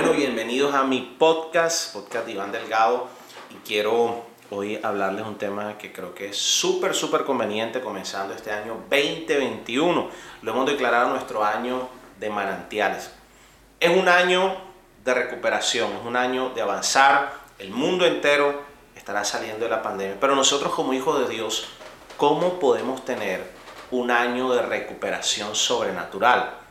Bueno, bienvenidos a mi podcast, podcast Iván Delgado. Y quiero hoy hablarles un tema que creo que es súper, súper conveniente comenzando este año 2021. Lo hemos declarado nuestro año de manantiales. Es un año de recuperación, es un año de avanzar. El mundo entero estará saliendo de la pandemia. Pero nosotros como hijos de Dios, ¿cómo podemos tener un año de recuperación sobrenatural?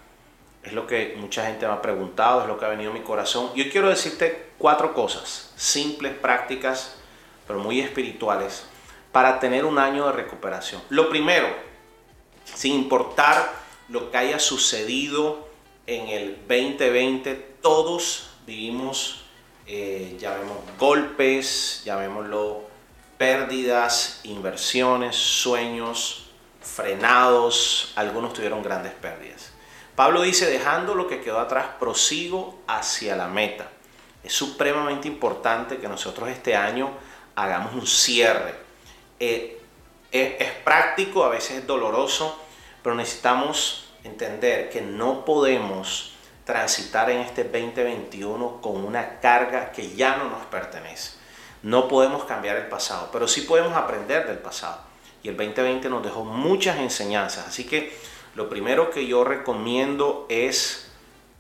Es lo que mucha gente me ha preguntado, es lo que ha venido a mi corazón. Yo quiero decirte cuatro cosas, simples, prácticas, pero muy espirituales, para tener un año de recuperación. Lo primero, sin importar lo que haya sucedido en el 2020, todos vivimos, eh, llamemos golpes, llamémoslo pérdidas, inversiones, sueños frenados, algunos tuvieron grandes pérdidas. Pablo dice, dejando lo que quedó atrás, prosigo hacia la meta. Es supremamente importante que nosotros este año hagamos un cierre. Eh, es, práctico, a veces es doloroso, pero necesitamos entender que no podemos transitar en este 2021 con una carga que ya no nos pertenece. No podemos cambiar el pasado, pero sí podemos aprender del pasado. Y el 2020 nos dejó muchas enseñanzas. Así que lo primero que yo recomiendo es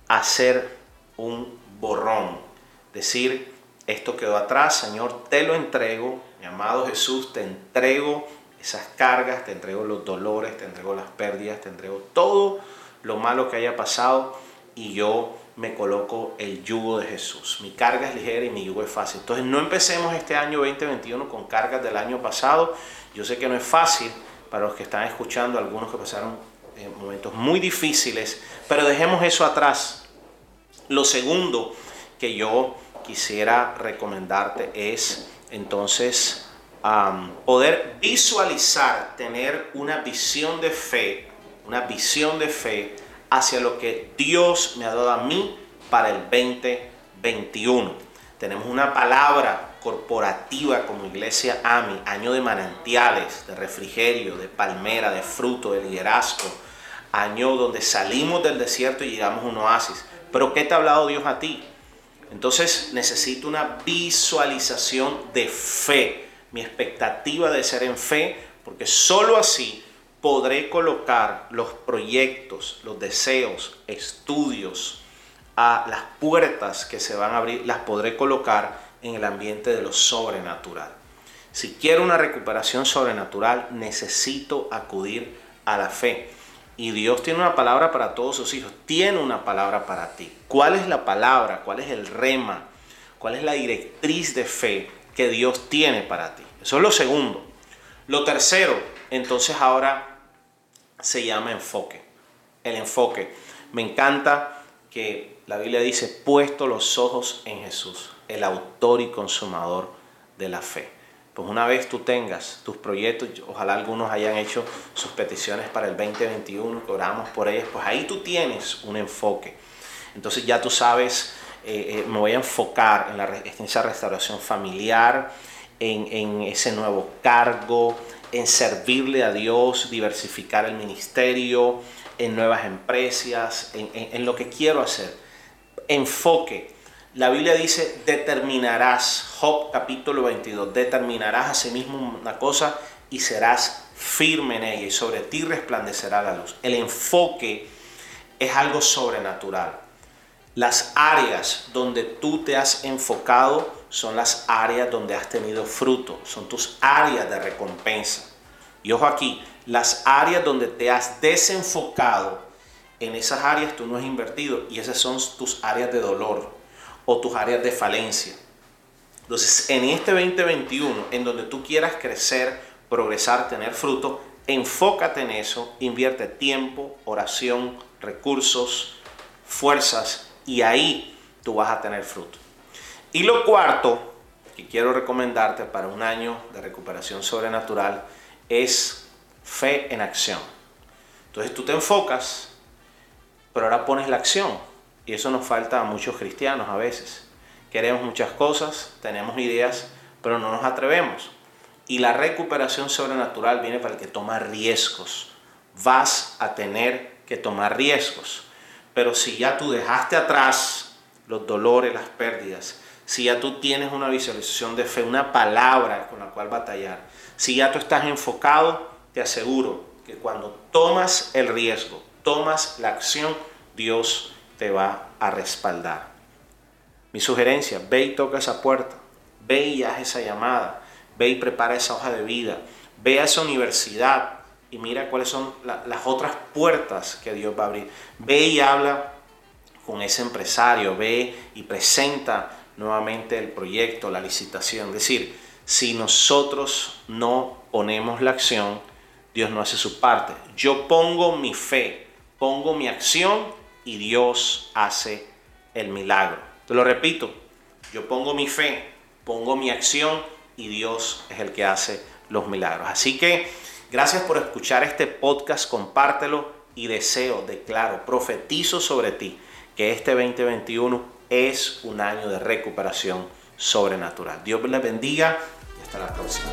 hacer un borrón. Decir, esto quedó atrás, Señor, te lo entrego. Mi amado Jesús, te entrego esas cargas, te entrego los dolores, te entrego las pérdidas, te entrego todo lo malo que haya pasado y yo me coloco el yugo de Jesús. Mi carga es ligera y mi yugo es fácil. Entonces no empecemos este año 2021 con cargas del año pasado. Yo sé que no es fácil para los que están escuchando, algunos que pasaron momentos muy difíciles, pero dejemos eso atrás. Lo segundo que yo quisiera recomendarte es entonces poder visualizar, tener una visión de fe, una visión de fe hacia lo que Dios me ha dado a mí para el 2021. Tenemos una palabra corporativa como iglesia AMI, año de manantiales, de refrigerio, de palmera, de fruto, de liderazgo, año donde salimos del desierto y llegamos a un oasis. Pero ¿qué te ha hablado Dios a ti? Entonces necesito una visualización de fe, mi expectativa de ser en fe, porque sólo así podré colocar los proyectos, los deseos, estudios, a las puertas que se van a abrir, las podré colocar en el ambiente de lo sobrenatural. Si quiero una recuperación sobrenatural, necesito acudir a la fe. Y Dios tiene una palabra para todos sus hijos. Tiene una palabra para ti. ¿Cuál es la palabra? ¿Cuál es el rema? ¿Cuál es la directriz de fe que Dios tiene para ti? Eso es lo segundo. Lo tercero, entonces ahora se llama enfoque. El enfoque. Me encanta que la Biblia dice, puesto los ojos en Jesús, el autor y consumador de la fe pues una vez tú tengas tus proyectos, ojalá algunos hayan hecho sus peticiones para el 2021, que oramos por ellas, pues ahí tú tienes un enfoque. Entonces ya tú sabes, eh, eh, me voy a enfocar en, esa restauración familiar, en, ese nuevo cargo, en servirle a Dios, diversificar el ministerio, en nuevas empresas, en lo que quiero hacer. Enfoque la Biblia dice, determinarás, Job capítulo 22, determinarás a sí mismo una cosa y serás firme en ella y sobre ti resplandecerá la luz. El enfoque es algo sobrenatural. Las áreas donde tú te has enfocado son las áreas donde has tenido fruto, son tus áreas de recompensa. Y ojo aquí, las áreas donde te has desenfocado, en esas áreas tú no has invertido y esas son tus áreas de dolor, o tus áreas de falencia. Entonces, en este 2021, en donde tú quieras crecer, progresar, tener fruto, enfócate en eso, invierte tiempo, oración, recursos, fuerzas y ahí tú vas a tener fruto. Y lo cuarto que quiero recomendarte para un año de recuperación sobrenatural es fe en acción. Entonces tú te enfocas, pero ahora pones la acción. Y eso nos falta a muchos cristianos a veces. Queremos muchas cosas, tenemos ideas, pero no nos atrevemos. Y la recuperación sobrenatural viene para el que toma riesgos. Vas a tener que tomar riesgos. Pero si ya tú dejaste atrás los dolores, las pérdidas, si ya tú tienes una visualización de fe, una palabra con la cual batallar, si ya tú estás enfocado, te aseguro que cuando tomas el riesgo, tomas la acción, Dios te va a respaldar. Mi sugerencia, ve y toca esa puerta, ve y haz esa llamada, ve y prepara esa hoja de vida, ve a esa universidad y mira cuáles son las otras puertas que Dios va a abrir. Ve y habla con ese empresario, ve y presenta nuevamente el proyecto, la licitación. Es decir, si nosotros no ponemos la acción, Dios no hace su parte. Yo pongo mi fe, pongo mi acción y Dios hace el milagro. Te lo repito, yo pongo mi fe, pongo mi acción y Dios es el que hace los milagros. Así que gracias por escuchar este podcast, compártelo y deseo, declaro, profetizo sobre ti que este 2021 es un año de recuperación sobrenatural. Dios les bendiga y hasta la próxima.